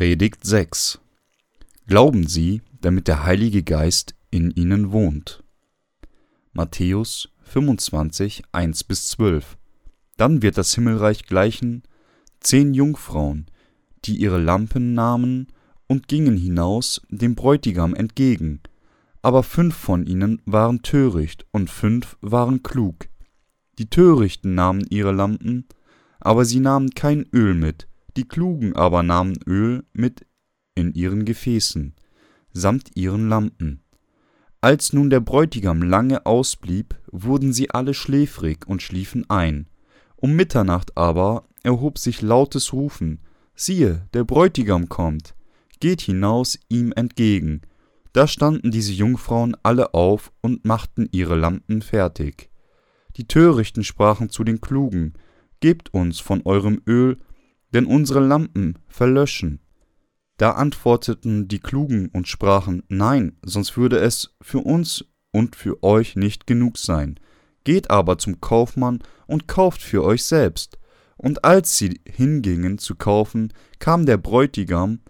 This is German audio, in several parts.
Predigt 6 Glauben Sie, damit der Heilige Geist in Ihnen wohnt. Matthäus 25, 1 bis 12 Dann wird das Himmelreich gleichen zehn Jungfrauen, die ihre Lampen nahmen und gingen hinaus dem Bräutigam entgegen. Aber fünf von ihnen waren töricht und fünf waren klug. Die Törichten nahmen ihre Lampen, aber sie nahmen kein Öl mit, die Klugen aber nahmen Öl mit in ihren Gefäßen, samt ihren Lampen. Als nun der Bräutigam lange ausblieb, wurden sie alle schläfrig und schliefen ein. Um Mitternacht aber erhob sich lautes Rufen, siehe, der Bräutigam kommt, geht hinaus ihm entgegen. Da standen diese Jungfrauen alle auf und machten ihre Lampen fertig. Die Törichten sprachen zu den Klugen, Gebt uns von eurem Öl, denn unsere Lampen verlöschen. Da antworteten die Klugen und sprachen, Nein, sonst würde es für uns und für euch nicht genug sein. Geht aber zum Kaufmann und kauft für euch selbst. Und als sie hingingen zu kaufen, kam der Bräutigam,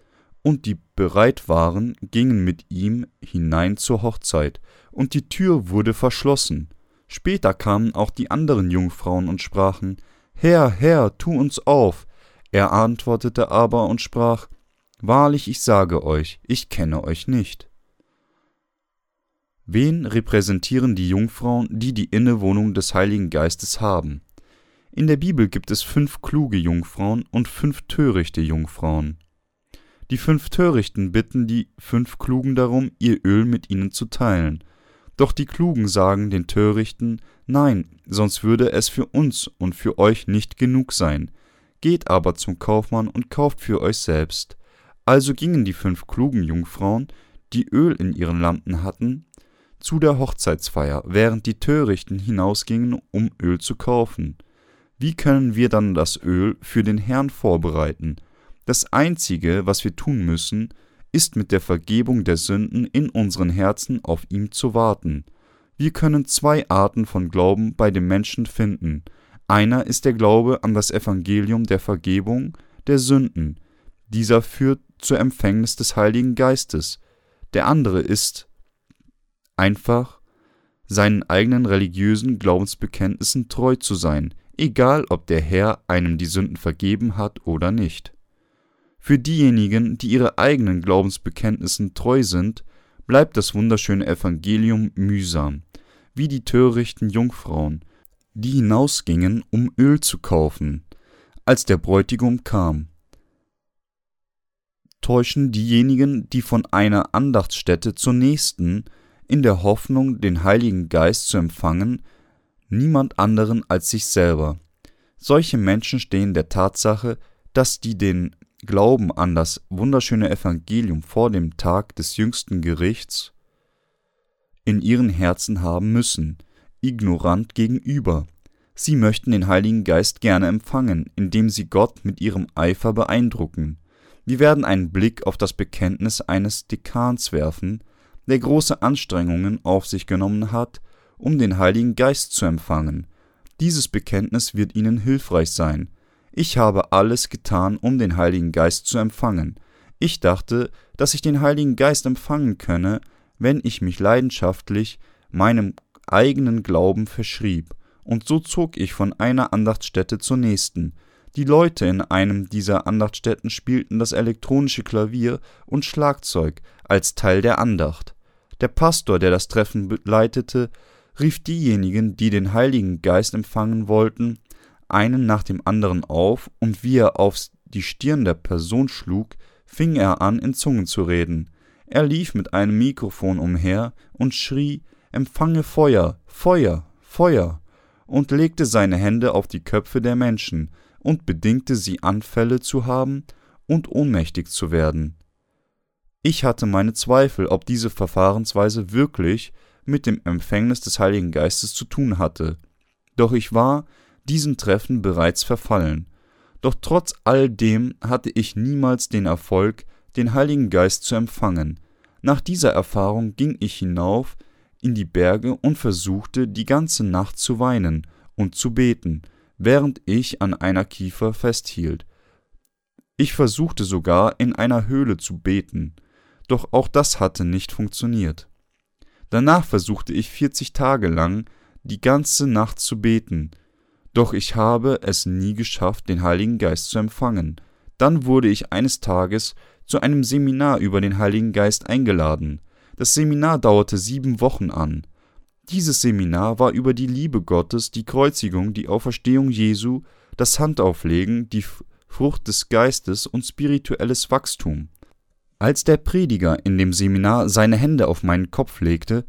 und die bereit waren, gingen mit ihm hinein zur Hochzeit, und die Tür wurde verschlossen. Später kamen auch die anderen Jungfrauen und sprachen, Herr, Herr, tu uns auf. Er antwortete aber und sprach, Wahrlich, ich sage euch, ich kenne euch nicht. Wen repräsentieren die Jungfrauen, die die Innewohnung des Heiligen Geistes haben? In der Bibel gibt es fünf kluge Jungfrauen und fünf törichte Jungfrauen. Die fünf Törichten bitten die fünf Klugen darum, ihr Öl mit ihnen zu teilen. Doch die Klugen sagen den Törichten, nein, sonst würde es für uns und für euch nicht genug sein. Geht aber zum Kaufmann und kauft für euch selbst. Also gingen die fünf klugen Jungfrauen, die Öl in ihren Lampen hatten, zu der Hochzeitsfeier, während die Törichten hinausgingen, um Öl zu kaufen. Wie können wir dann das Öl für den Herrn vorbereiten? Das Einzige, was wir tun müssen, ist mit der Vergebung der Sünden in unseren Herzen auf ihm zu warten. Wir können zwei Arten von Glauben bei dem Menschen finden. Einer ist der Glaube an das Evangelium der Vergebung der Sünden. Dieser führt zur Empfängnis des Heiligen Geistes. Der andere ist einfach seinen eigenen religiösen Glaubensbekenntnissen treu zu sein, egal ob der Herr einem die Sünden vergeben hat oder nicht. Für diejenigen, die ihre eigenen Glaubensbekenntnissen treu sind, bleibt das wunderschöne Evangelium mühsam, wie die törichten Jungfrauen, die hinausgingen, um Öl zu kaufen, als der Bräutigam kam. Täuschen diejenigen, die von einer Andachtsstätte zur nächsten, in der Hoffnung, den Heiligen Geist zu empfangen, niemand anderen als sich selber. Solche Menschen stehen der Tatsache, dass die den Glauben an das wunderschöne Evangelium vor dem Tag des jüngsten Gerichts in ihren Herzen haben müssen, ignorant gegenüber. Sie möchten den Heiligen Geist gerne empfangen, indem sie Gott mit ihrem Eifer beeindrucken. Wir werden einen Blick auf das Bekenntnis eines Dekans werfen, der große Anstrengungen auf sich genommen hat, um den Heiligen Geist zu empfangen. Dieses Bekenntnis wird Ihnen hilfreich sein. Ich habe alles getan, um den Heiligen Geist zu empfangen. Ich dachte, dass ich den Heiligen Geist empfangen könne, wenn ich mich leidenschaftlich meinem eigenen Glauben verschrieb, und so zog ich von einer Andachtsstätte zur nächsten. Die Leute in einem dieser Andachtsstätten spielten das elektronische Klavier und Schlagzeug als Teil der Andacht. Der Pastor, der das Treffen leitete, rief diejenigen, die den Heiligen Geist empfangen wollten, einen nach dem anderen auf, und wie er auf die Stirn der Person schlug, fing er an, in Zungen zu reden. Er lief mit einem Mikrofon umher und schrie Empfange Feuer, Feuer, Feuer, und legte seine Hände auf die Köpfe der Menschen und bedingte sie Anfälle zu haben und ohnmächtig zu werden. Ich hatte meine Zweifel, ob diese Verfahrensweise wirklich mit dem Empfängnis des Heiligen Geistes zu tun hatte. Doch ich war diesem Treffen bereits verfallen. Doch trotz all dem hatte ich niemals den Erfolg, den Heiligen Geist zu empfangen. Nach dieser Erfahrung ging ich hinauf in die Berge und versuchte die ganze Nacht zu weinen und zu beten, während ich an einer Kiefer festhielt. Ich versuchte sogar in einer Höhle zu beten, doch auch das hatte nicht funktioniert. Danach versuchte ich 40 Tage lang die ganze Nacht zu beten, doch ich habe es nie geschafft, den Heiligen Geist zu empfangen. Dann wurde ich eines Tages zu einem Seminar über den Heiligen Geist eingeladen. Das Seminar dauerte sieben Wochen an. Dieses Seminar war über die Liebe Gottes, die Kreuzigung, die Auferstehung Jesu, das Handauflegen, die Frucht des Geistes und spirituelles Wachstum. Als der Prediger in dem Seminar seine Hände auf meinen Kopf legte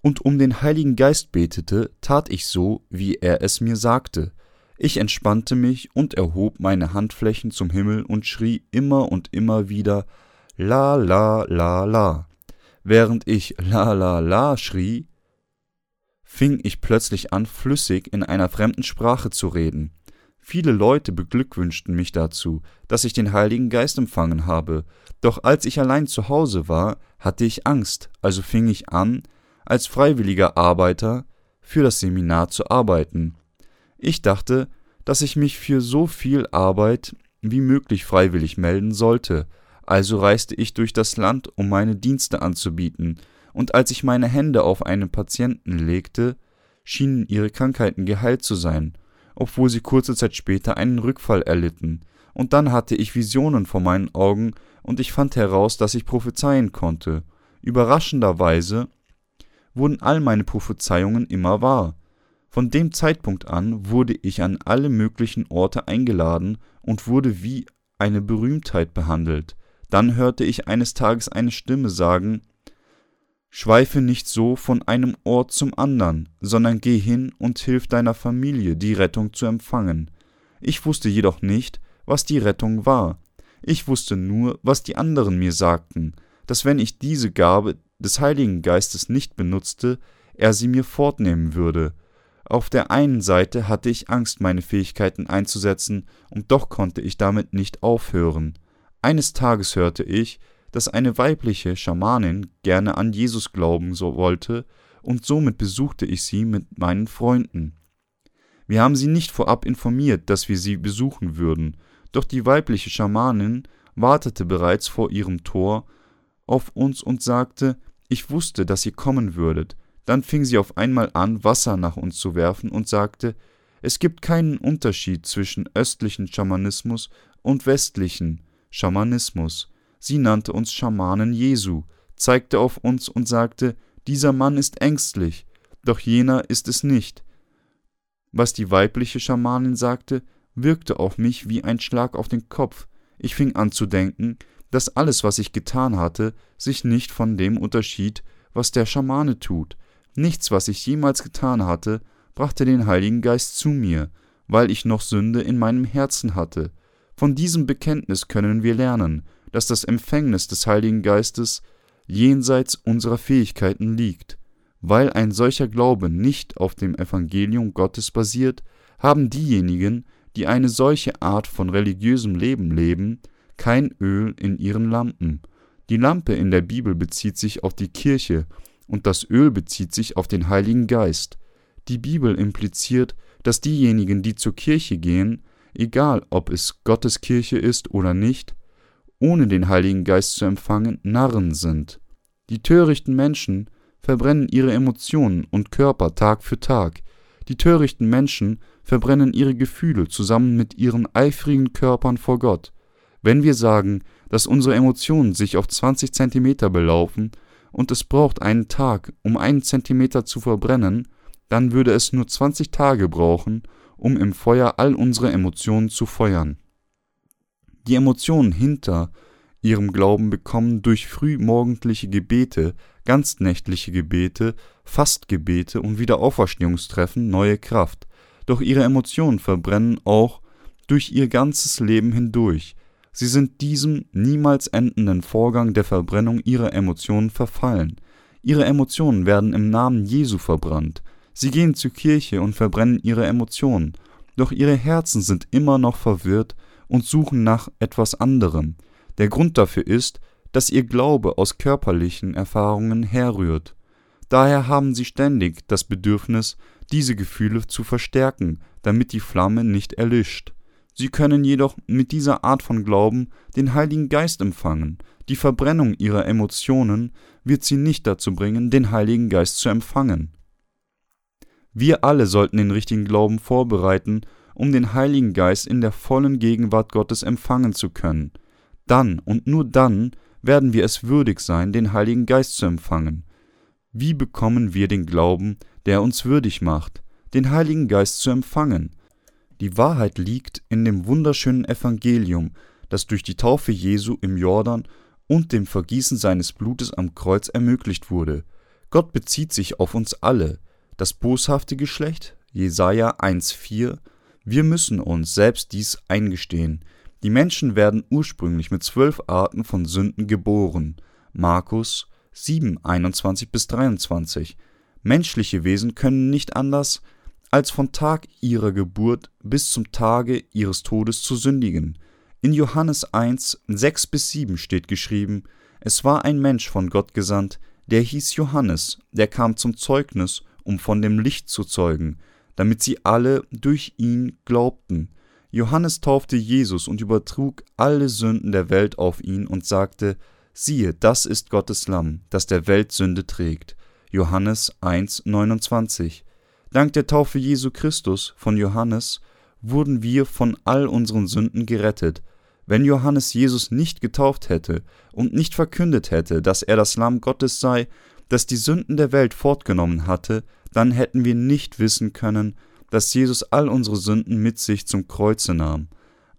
und um den Heiligen Geist betete, tat ich so, wie er es mir sagte. Ich entspannte mich und erhob meine Handflächen zum Himmel und schrie immer und immer wieder La la la la. Während ich La la la schrie, fing ich plötzlich an, flüssig in einer fremden Sprache zu reden. Viele Leute beglückwünschten mich dazu, dass ich den Heiligen Geist empfangen habe, doch als ich allein zu Hause war, hatte ich Angst, also fing ich an, als freiwilliger Arbeiter für das Seminar zu arbeiten. Ich dachte, dass ich mich für so viel Arbeit wie möglich freiwillig melden sollte, also reiste ich durch das Land, um meine Dienste anzubieten, und als ich meine Hände auf einen Patienten legte, schienen ihre Krankheiten geheilt zu sein, obwohl sie kurze Zeit später einen Rückfall erlitten, und dann hatte ich Visionen vor meinen Augen, und ich fand heraus, dass ich prophezeien konnte. Überraschenderweise wurden all meine Prophezeiungen immer wahr. Von dem Zeitpunkt an wurde ich an alle möglichen Orte eingeladen und wurde wie eine Berühmtheit behandelt. Dann hörte ich eines Tages eine Stimme sagen Schweife nicht so von einem Ort zum andern, sondern geh hin und hilf deiner Familie, die Rettung zu empfangen. Ich wusste jedoch nicht, was die Rettung war. Ich wusste nur, was die anderen mir sagten, dass wenn ich diese Gabe des Heiligen Geistes nicht benutzte, er sie mir fortnehmen würde. Auf der einen Seite hatte ich Angst, meine Fähigkeiten einzusetzen, und doch konnte ich damit nicht aufhören. Eines Tages hörte ich, dass eine weibliche Schamanin gerne an Jesus glauben so wollte, und somit besuchte ich sie mit meinen Freunden. Wir haben sie nicht vorab informiert, dass wir sie besuchen würden, doch die weibliche Schamanin wartete bereits vor ihrem Tor auf uns und sagte, ich wusste, dass ihr kommen würdet. Dann fing sie auf einmal an, Wasser nach uns zu werfen und sagte, es gibt keinen Unterschied zwischen östlichen Schamanismus und westlichen Schamanismus. Sie nannte uns Schamanen Jesu, zeigte auf uns und sagte, dieser Mann ist ängstlich, doch jener ist es nicht. Was die weibliche Schamanin sagte, wirkte auf mich wie ein Schlag auf den Kopf. Ich fing an zu denken, dass alles, was ich getan hatte, sich nicht von dem unterschied, was der Schamane tut. Nichts, was ich jemals getan hatte, brachte den Heiligen Geist zu mir, weil ich noch Sünde in meinem Herzen hatte. Von diesem Bekenntnis können wir lernen, dass das Empfängnis des Heiligen Geistes jenseits unserer Fähigkeiten liegt. Weil ein solcher Glaube nicht auf dem Evangelium Gottes basiert, haben diejenigen, die eine solche Art von religiösem Leben leben, kein Öl in ihren Lampen. Die Lampe in der Bibel bezieht sich auf die Kirche und das Öl bezieht sich auf den Heiligen Geist. Die Bibel impliziert, dass diejenigen, die zur Kirche gehen, egal ob es Gottes Kirche ist oder nicht, ohne den Heiligen Geist zu empfangen, Narren sind. Die törichten Menschen verbrennen ihre Emotionen und Körper Tag für Tag. Die törichten Menschen verbrennen ihre Gefühle zusammen mit ihren eifrigen Körpern vor Gott. Wenn wir sagen, dass unsere Emotionen sich auf 20 Zentimeter belaufen und es braucht einen Tag, um einen Zentimeter zu verbrennen, dann würde es nur 20 Tage brauchen, um im Feuer all unsere Emotionen zu feuern. Die Emotionen hinter ihrem Glauben bekommen durch frühmorgendliche Gebete, ganznächtliche Gebete, Fastgebete und Wiederauferstehungstreffen neue Kraft. Doch ihre Emotionen verbrennen auch durch ihr ganzes Leben hindurch, Sie sind diesem niemals endenden Vorgang der Verbrennung ihrer Emotionen verfallen. Ihre Emotionen werden im Namen Jesu verbrannt. Sie gehen zur Kirche und verbrennen ihre Emotionen, doch ihre Herzen sind immer noch verwirrt und suchen nach etwas anderem. Der Grund dafür ist, dass ihr Glaube aus körperlichen Erfahrungen herrührt. Daher haben sie ständig das Bedürfnis, diese Gefühle zu verstärken, damit die Flamme nicht erlischt. Sie können jedoch mit dieser Art von Glauben den Heiligen Geist empfangen. Die Verbrennung ihrer Emotionen wird sie nicht dazu bringen, den Heiligen Geist zu empfangen. Wir alle sollten den richtigen Glauben vorbereiten, um den Heiligen Geist in der vollen Gegenwart Gottes empfangen zu können. Dann und nur dann werden wir es würdig sein, den Heiligen Geist zu empfangen. Wie bekommen wir den Glauben, der uns würdig macht, den Heiligen Geist zu empfangen? Die Wahrheit liegt in dem wunderschönen Evangelium, das durch die Taufe Jesu im Jordan und dem Vergießen seines Blutes am Kreuz ermöglicht wurde. Gott bezieht sich auf uns alle, das boshafte Geschlecht, Jesaja 1,4. Wir müssen uns selbst dies eingestehen. Die Menschen werden ursprünglich mit zwölf Arten von Sünden geboren. Markus 7, 21 bis 23. Menschliche Wesen können nicht anders, als von Tag ihrer Geburt bis zum Tage ihres Todes zu sündigen. In Johannes 1, 6 bis 7 steht geschrieben, es war ein Mensch von Gott gesandt, der hieß Johannes, der kam zum Zeugnis, um von dem Licht zu zeugen, damit sie alle durch ihn glaubten. Johannes taufte Jesus und übertrug alle Sünden der Welt auf ihn und sagte, siehe, das ist Gottes Lamm, das der Welt Sünde trägt. Johannes 1, 29. Dank der Taufe Jesu Christus von Johannes wurden wir von all unseren Sünden gerettet. Wenn Johannes Jesus nicht getauft hätte und nicht verkündet hätte, dass er das Lamm Gottes sei, das die Sünden der Welt fortgenommen hatte, dann hätten wir nicht wissen können, dass Jesus all unsere Sünden mit sich zum Kreuze nahm.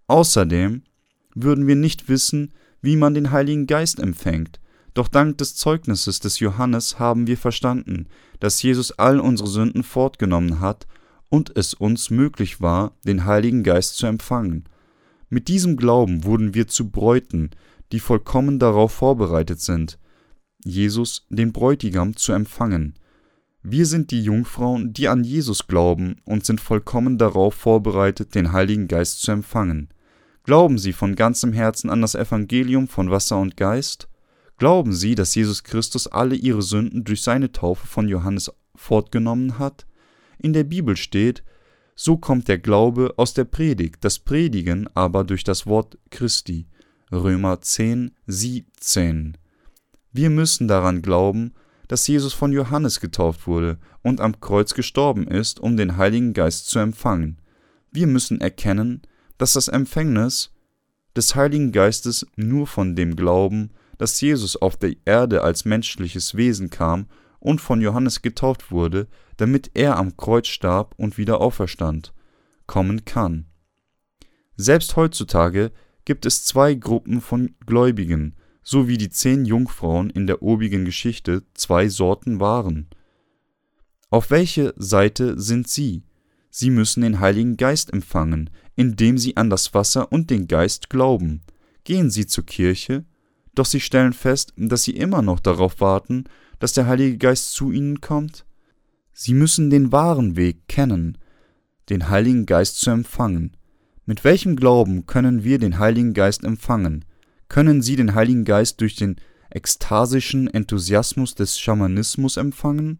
Außerdem würden wir nicht wissen, wie man den Heiligen Geist empfängt, doch dank des Zeugnisses des Johannes haben wir verstanden, dass Jesus all unsere Sünden fortgenommen hat und es uns möglich war, den Heiligen Geist zu empfangen. Mit diesem Glauben wurden wir zu Bräuten, die vollkommen darauf vorbereitet sind, Jesus, den Bräutigam, zu empfangen. Wir sind die Jungfrauen, die an Jesus glauben und sind vollkommen darauf vorbereitet, den Heiligen Geist zu empfangen. Glauben Sie von ganzem Herzen an das Evangelium von Wasser und Geist? Glauben Sie, dass Jesus Christus alle ihre Sünden durch seine Taufe von Johannes fortgenommen hat? In der Bibel steht, so kommt der Glaube aus der Predigt, das Predigen aber durch das Wort Christi. Römer 10, 17. Wir müssen daran glauben, dass Jesus von Johannes getauft wurde und am Kreuz gestorben ist, um den Heiligen Geist zu empfangen. Wir müssen erkennen, dass das Empfängnis des Heiligen Geistes nur von dem Glauben dass Jesus auf der Erde als menschliches Wesen kam und von Johannes getauft wurde, damit er am Kreuz starb und wieder auferstand, kommen kann. Selbst heutzutage gibt es zwei Gruppen von Gläubigen, so wie die zehn Jungfrauen in der obigen Geschichte zwei Sorten waren. Auf welche Seite sind sie? Sie müssen den Heiligen Geist empfangen, indem sie an das Wasser und den Geist glauben. Gehen sie zur Kirche, doch sie stellen fest, dass sie immer noch darauf warten, dass der Heilige Geist zu ihnen kommt. Sie müssen den wahren Weg kennen, den Heiligen Geist zu empfangen. Mit welchem Glauben können wir den Heiligen Geist empfangen? Können Sie den Heiligen Geist durch den ekstasischen Enthusiasmus des Schamanismus empfangen?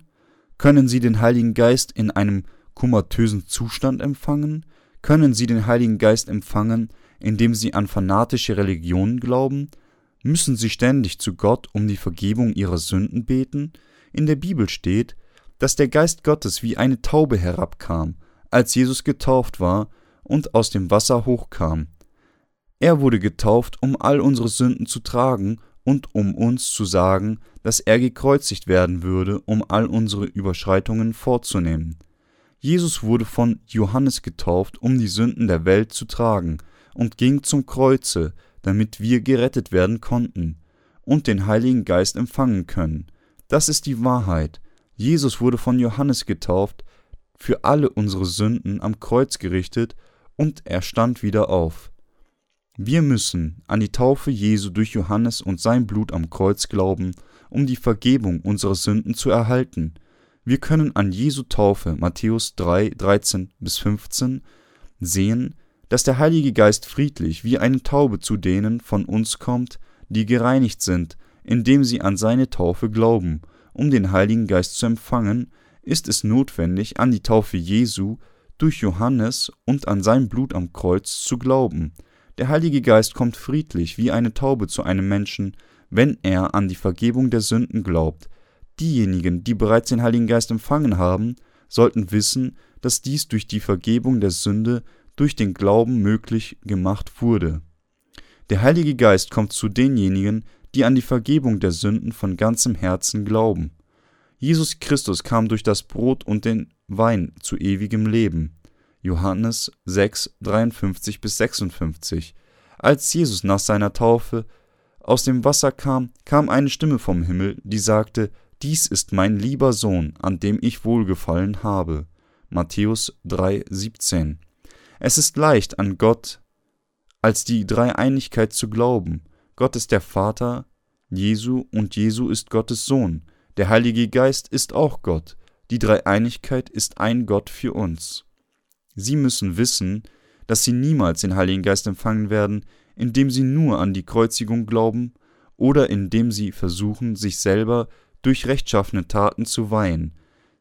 Können Sie den Heiligen Geist in einem komatösen Zustand empfangen? Können Sie den Heiligen Geist empfangen, indem Sie an fanatische Religionen glauben? Müssen sie ständig zu Gott um die Vergebung ihrer Sünden beten? In der Bibel steht, dass der Geist Gottes wie eine Taube herabkam, als Jesus getauft war und aus dem Wasser hochkam. Er wurde getauft, um all unsere Sünden zu tragen und um uns zu sagen, dass er gekreuzigt werden würde, um all unsere Überschreitungen vorzunehmen. Jesus wurde von Johannes getauft, um die Sünden der Welt zu tragen, und ging zum Kreuze, damit wir gerettet werden konnten und den Heiligen Geist empfangen können. Das ist die Wahrheit. Jesus wurde von Johannes getauft, für alle unsere Sünden am Kreuz gerichtet, und er stand wieder auf. Wir müssen an die Taufe Jesu durch Johannes und sein Blut am Kreuz glauben, um die Vergebung unserer Sünden zu erhalten. Wir können an Jesu Taufe Matthäus 3, 13 bis 15 sehen, dass der Heilige Geist friedlich wie eine Taube zu denen von uns kommt, die gereinigt sind, indem sie an seine Taufe glauben. Um den Heiligen Geist zu empfangen, ist es notwendig, an die Taufe Jesu durch Johannes und an sein Blut am Kreuz zu glauben. Der Heilige Geist kommt friedlich wie eine Taube zu einem Menschen, wenn er an die Vergebung der Sünden glaubt. Diejenigen, die bereits den Heiligen Geist empfangen haben, sollten wissen, dass dies durch die Vergebung der Sünde durch den Glauben möglich gemacht wurde. Der Heilige Geist kommt zu denjenigen, die an die Vergebung der Sünden von ganzem Herzen glauben. Jesus Christus kam durch das Brot und den Wein zu ewigem Leben. Johannes 6, 53 bis 56. Als Jesus nach seiner Taufe aus dem Wasser kam, kam eine Stimme vom Himmel, die sagte, Dies ist mein lieber Sohn, an dem ich wohlgefallen habe. Matthäus 3, 17. Es ist leicht, an Gott als die Dreieinigkeit zu glauben. Gott ist der Vater Jesu und Jesu ist Gottes Sohn. Der Heilige Geist ist auch Gott. Die Dreieinigkeit ist ein Gott für uns. Sie müssen wissen, dass sie niemals den Heiligen Geist empfangen werden, indem sie nur an die Kreuzigung glauben oder indem sie versuchen, sich selber durch rechtschaffene Taten zu weihen.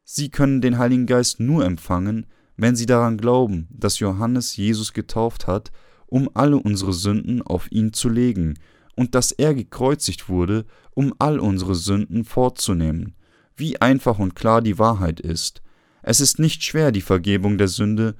Sie können den Heiligen Geist nur empfangen, wenn sie daran glauben, dass Johannes Jesus getauft hat, um alle unsere Sünden auf ihn zu legen, und dass er gekreuzigt wurde, um all unsere Sünden fortzunehmen. Wie einfach und klar die Wahrheit ist. Es ist nicht schwer, die Vergebung der Sünde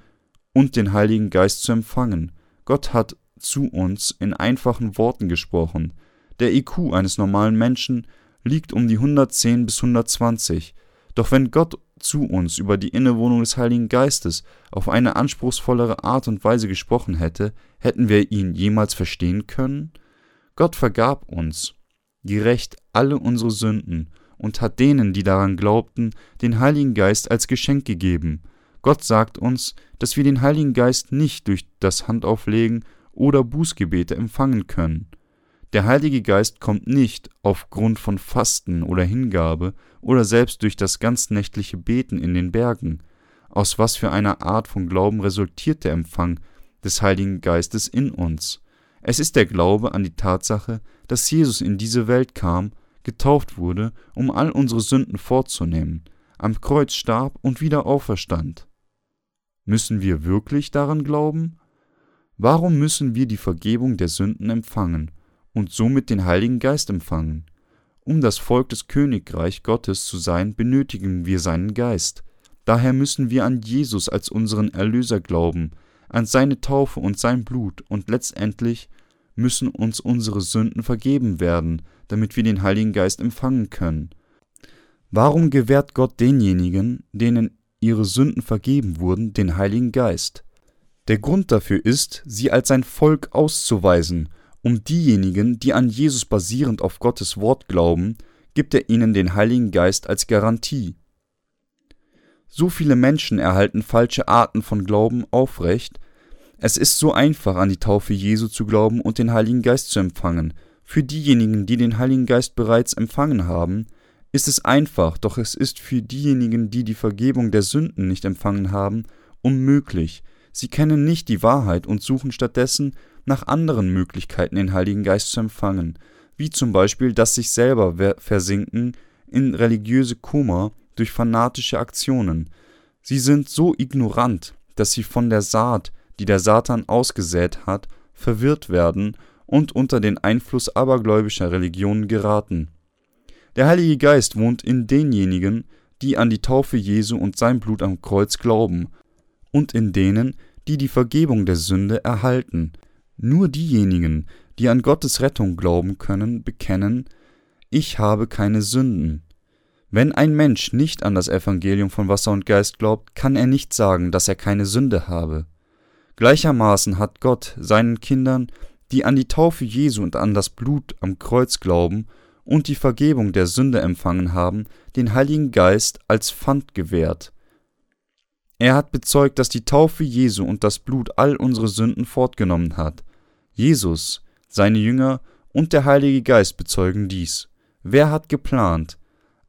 und den Heiligen Geist zu empfangen. Gott hat zu uns in einfachen Worten gesprochen. Der IQ eines normalen Menschen liegt um die 110 bis 120. Doch wenn Gott zu uns über die Innewohnung des Heiligen Geistes auf eine anspruchsvollere Art und Weise gesprochen hätte, hätten wir ihn jemals verstehen können? Gott vergab uns gerecht alle unsere Sünden und hat denen, die daran glaubten, den Heiligen Geist als Geschenk gegeben. Gott sagt uns, dass wir den Heiligen Geist nicht durch das Handauflegen oder Bußgebete empfangen können. Der Heilige Geist kommt nicht aufgrund von Fasten oder Hingabe oder selbst durch das ganznächtliche Beten in den Bergen. Aus was für einer Art von Glauben resultiert der Empfang des Heiligen Geistes in uns? Es ist der Glaube an die Tatsache, dass Jesus in diese Welt kam, getauft wurde, um all unsere Sünden vorzunehmen, am Kreuz starb und wieder auferstand. Müssen wir wirklich daran glauben? Warum müssen wir die Vergebung der Sünden empfangen? und somit den Heiligen Geist empfangen. Um das Volk des Königreich Gottes zu sein, benötigen wir seinen Geist. Daher müssen wir an Jesus als unseren Erlöser glauben, an seine Taufe und sein Blut, und letztendlich müssen uns unsere Sünden vergeben werden, damit wir den Heiligen Geist empfangen können. Warum gewährt Gott denjenigen, denen ihre Sünden vergeben wurden, den Heiligen Geist? Der Grund dafür ist, sie als sein Volk auszuweisen um diejenigen, die an Jesus basierend auf Gottes Wort glauben, gibt er ihnen den Heiligen Geist als Garantie. So viele Menschen erhalten falsche Arten von Glauben aufrecht. Es ist so einfach, an die Taufe Jesu zu glauben und den Heiligen Geist zu empfangen. Für diejenigen, die den Heiligen Geist bereits empfangen haben, ist es einfach, doch es ist für diejenigen, die die Vergebung der Sünden nicht empfangen haben, unmöglich. Sie kennen nicht die Wahrheit und suchen stattdessen nach anderen Möglichkeiten, den Heiligen Geist zu empfangen, wie zum Beispiel das sich selber versinken in religiöse Koma durch fanatische Aktionen. Sie sind so ignorant, dass sie von der Saat, die der Satan ausgesät hat, verwirrt werden und unter den Einfluss abergläubischer Religionen geraten. Der Heilige Geist wohnt in denjenigen, die an die Taufe Jesu und sein Blut am Kreuz glauben, und in denen, die die Vergebung der Sünde erhalten, nur diejenigen, die an Gottes Rettung glauben können, bekennen, ich habe keine Sünden. Wenn ein Mensch nicht an das Evangelium von Wasser und Geist glaubt, kann er nicht sagen, dass er keine Sünde habe. Gleichermaßen hat Gott seinen Kindern, die an die Taufe Jesu und an das Blut am Kreuz glauben und die Vergebung der Sünde empfangen haben, den Heiligen Geist als Pfand gewährt. Er hat bezeugt, dass die Taufe Jesu und das Blut all unsere Sünden fortgenommen hat. Jesus, seine Jünger und der Heilige Geist bezeugen dies. Wer hat geplant,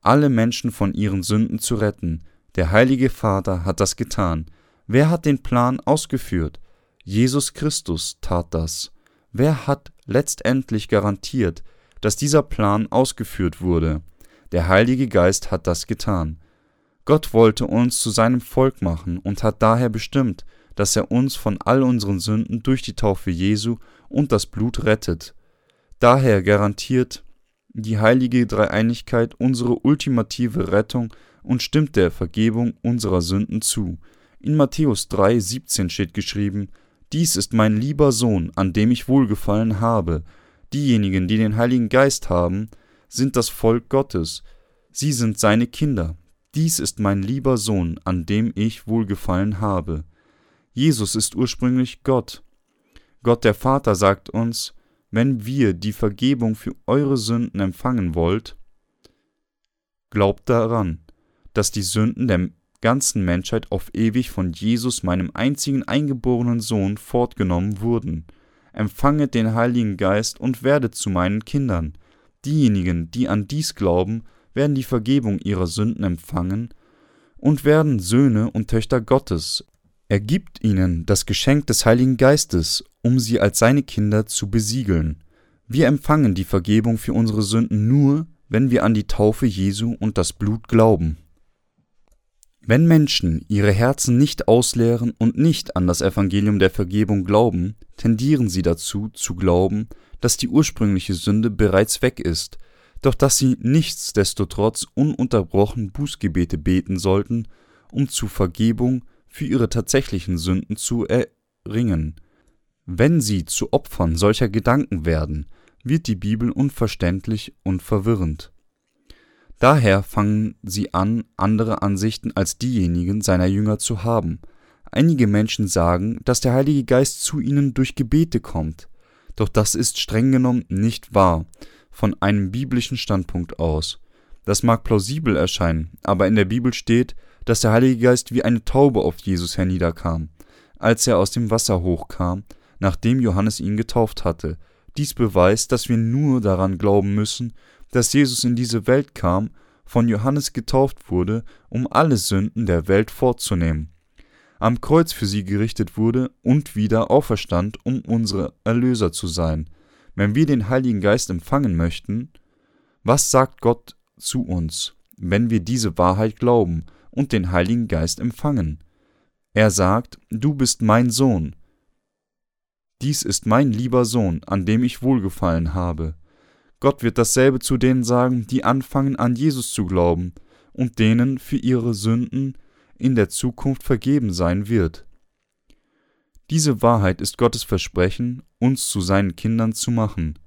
alle Menschen von ihren Sünden zu retten? Der Heilige Vater hat das getan. Wer hat den Plan ausgeführt? Jesus Christus tat das. Wer hat letztendlich garantiert, dass dieser Plan ausgeführt wurde? Der Heilige Geist hat das getan. Gott wollte uns zu seinem Volk machen und hat daher bestimmt, dass er uns von all unseren Sünden durch die Taufe Jesu und das Blut rettet. Daher garantiert die heilige Dreieinigkeit unsere ultimative Rettung und stimmt der Vergebung unserer Sünden zu. In Matthäus 3, 17 steht geschrieben, Dies ist mein lieber Sohn, an dem ich wohlgefallen habe. Diejenigen, die den Heiligen Geist haben, sind das Volk Gottes. Sie sind seine Kinder. Dies ist mein lieber Sohn, an dem ich wohlgefallen habe. Jesus ist ursprünglich Gott. Gott der Vater sagt uns, wenn wir die Vergebung für eure Sünden empfangen wollt, glaubt daran, dass die Sünden der ganzen Menschheit auf ewig von Jesus, meinem einzigen eingeborenen Sohn, fortgenommen wurden. Empfanget den Heiligen Geist und werdet zu meinen Kindern. Diejenigen, die an dies glauben, werden die Vergebung ihrer Sünden empfangen und werden Söhne und Töchter Gottes, er gibt ihnen das Geschenk des Heiligen Geistes, um sie als seine Kinder zu besiegeln. Wir empfangen die Vergebung für unsere Sünden nur, wenn wir an die Taufe Jesu und das Blut glauben. Wenn Menschen ihre Herzen nicht ausleeren und nicht an das Evangelium der Vergebung glauben, tendieren sie dazu, zu glauben, dass die ursprüngliche Sünde bereits weg ist, doch dass sie nichtsdestotrotz ununterbrochen Bußgebete beten sollten, um zu Vergebung für ihre tatsächlichen Sünden zu erringen. Wenn sie zu Opfern solcher Gedanken werden, wird die Bibel unverständlich und verwirrend. Daher fangen sie an, andere Ansichten als diejenigen seiner Jünger zu haben. Einige Menschen sagen, dass der Heilige Geist zu ihnen durch Gebete kommt. Doch das ist streng genommen nicht wahr, von einem biblischen Standpunkt aus. Das mag plausibel erscheinen, aber in der Bibel steht, dass der Heilige Geist wie eine Taube auf Jesus herniederkam, als er aus dem Wasser hochkam, nachdem Johannes ihn getauft hatte. Dies beweist, dass wir nur daran glauben müssen, dass Jesus in diese Welt kam, von Johannes getauft wurde, um alle Sünden der Welt fortzunehmen, am Kreuz für sie gerichtet wurde und wieder auferstand, um unsere Erlöser zu sein. Wenn wir den Heiligen Geist empfangen möchten, was sagt Gott zu uns, wenn wir diese Wahrheit glauben und den Heiligen Geist empfangen. Er sagt, Du bist mein Sohn. Dies ist mein lieber Sohn, an dem ich wohlgefallen habe. Gott wird dasselbe zu denen sagen, die anfangen an Jesus zu glauben und denen für ihre Sünden in der Zukunft vergeben sein wird. Diese Wahrheit ist Gottes Versprechen, uns zu seinen Kindern zu machen.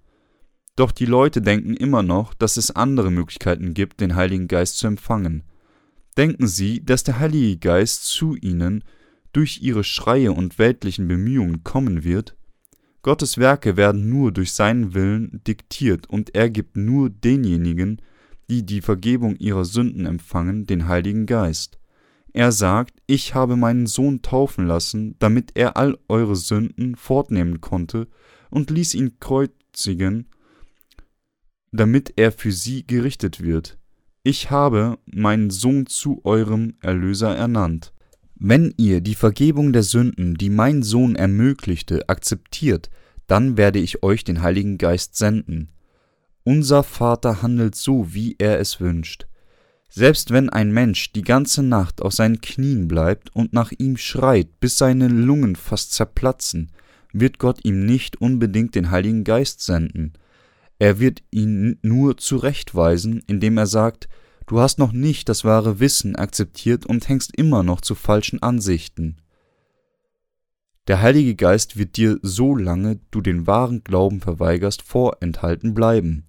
Doch die Leute denken immer noch, dass es andere Möglichkeiten gibt, den Heiligen Geist zu empfangen. Denken Sie, dass der Heilige Geist zu Ihnen durch Ihre Schreie und weltlichen Bemühungen kommen wird? Gottes Werke werden nur durch seinen Willen diktiert und er gibt nur denjenigen, die die Vergebung ihrer Sünden empfangen, den Heiligen Geist. Er sagt, ich habe meinen Sohn taufen lassen, damit er all eure Sünden fortnehmen konnte, und ließ ihn kreuzigen, damit er für sie gerichtet wird ich habe meinen Sohn zu eurem Erlöser ernannt. Wenn ihr die Vergebung der Sünden, die mein Sohn ermöglichte, akzeptiert, dann werde ich euch den Heiligen Geist senden. Unser Vater handelt so, wie er es wünscht. Selbst wenn ein Mensch die ganze Nacht auf seinen Knien bleibt und nach ihm schreit, bis seine Lungen fast zerplatzen, wird Gott ihm nicht unbedingt den Heiligen Geist senden. Er wird ihn nur zurechtweisen, indem er sagt, du hast noch nicht das wahre Wissen akzeptiert und hängst immer noch zu falschen Ansichten. Der Heilige Geist wird dir, solange du den wahren Glauben verweigerst, vorenthalten bleiben.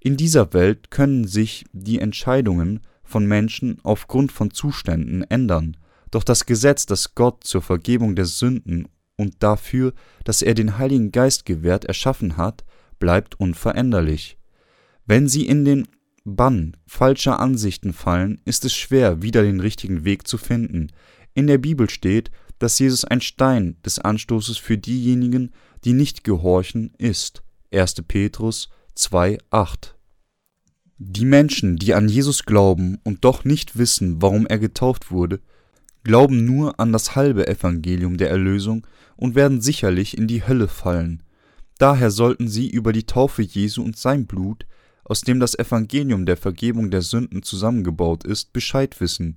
In dieser Welt können sich die Entscheidungen von Menschen aufgrund von Zuständen ändern, doch das Gesetz, das Gott zur Vergebung der Sünden und dafür, dass er den Heiligen Geist gewährt, erschaffen hat, bleibt unveränderlich. Wenn sie in den Bann falscher Ansichten fallen, ist es schwer, wieder den richtigen Weg zu finden. In der Bibel steht, dass Jesus ein Stein des Anstoßes für diejenigen, die nicht gehorchen, ist. 1. Petrus 2,8 Die Menschen, die an Jesus glauben und doch nicht wissen, warum er getauft wurde, glauben nur an das halbe Evangelium der Erlösung und werden sicherlich in die Hölle fallen. Daher sollten sie über die Taufe Jesu und sein Blut, aus dem das Evangelium der Vergebung der Sünden zusammengebaut ist, Bescheid wissen.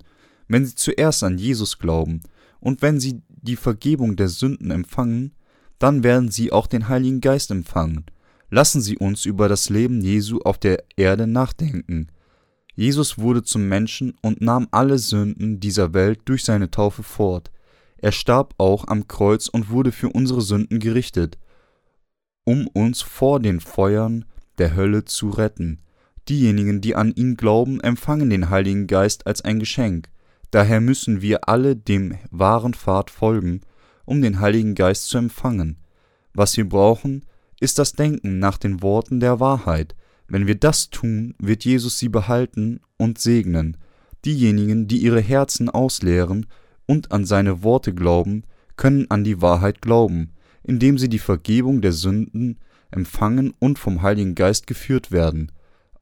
wenn sie zuerst an Jesus glauben und wenn sie die Vergebung der Sünden empfangen, dann werden sie auch den Heiligen Geist empfangen. Lassen Sie uns über das Leben Jesu auf der Erde nachdenken. Jesus wurde zum Menschen und nahm alle Sünden dieser Welt durch seine Taufe fort. Er starb auch am Kreuz und wurde für unsere Sünden gerichtet, um uns vor den Feuern der Hölle zu retten. Diejenigen, die an ihn glauben, empfangen den Heiligen Geist als ein Geschenk. Daher müssen wir alle dem wahren Pfad folgen, um den Heiligen Geist zu empfangen. Was wir brauchen, ist das Denken nach den Worten der Wahrheit. Wenn wir das tun, wird Jesus sie behalten und segnen. Diejenigen, die ihre Herzen ausleeren und an seine Worte glauben, können an die Wahrheit glauben, indem sie die Vergebung der Sünden empfangen und vom Heiligen Geist geführt werden.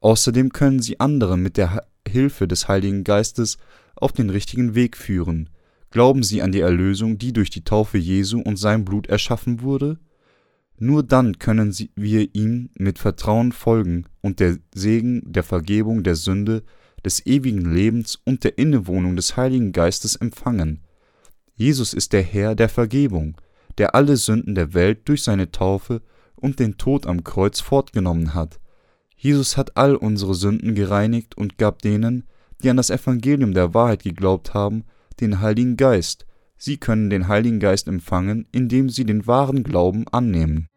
Außerdem können sie andere mit der Hilfe des Heiligen Geistes auf den richtigen Weg führen. Glauben sie an die Erlösung, die durch die Taufe Jesu und sein Blut erschaffen wurde? Nur dann können wir ihm mit Vertrauen folgen und der Segen der Vergebung der Sünde, des ewigen Lebens und der Innewohnung des Heiligen Geistes empfangen. Jesus ist der Herr der Vergebung, der alle Sünden der Welt durch seine Taufe und den Tod am Kreuz fortgenommen hat. Jesus hat all unsere Sünden gereinigt und gab denen, die an das Evangelium der Wahrheit geglaubt haben, den Heiligen Geist. Sie können den Heiligen Geist empfangen, indem sie den wahren Glauben annehmen.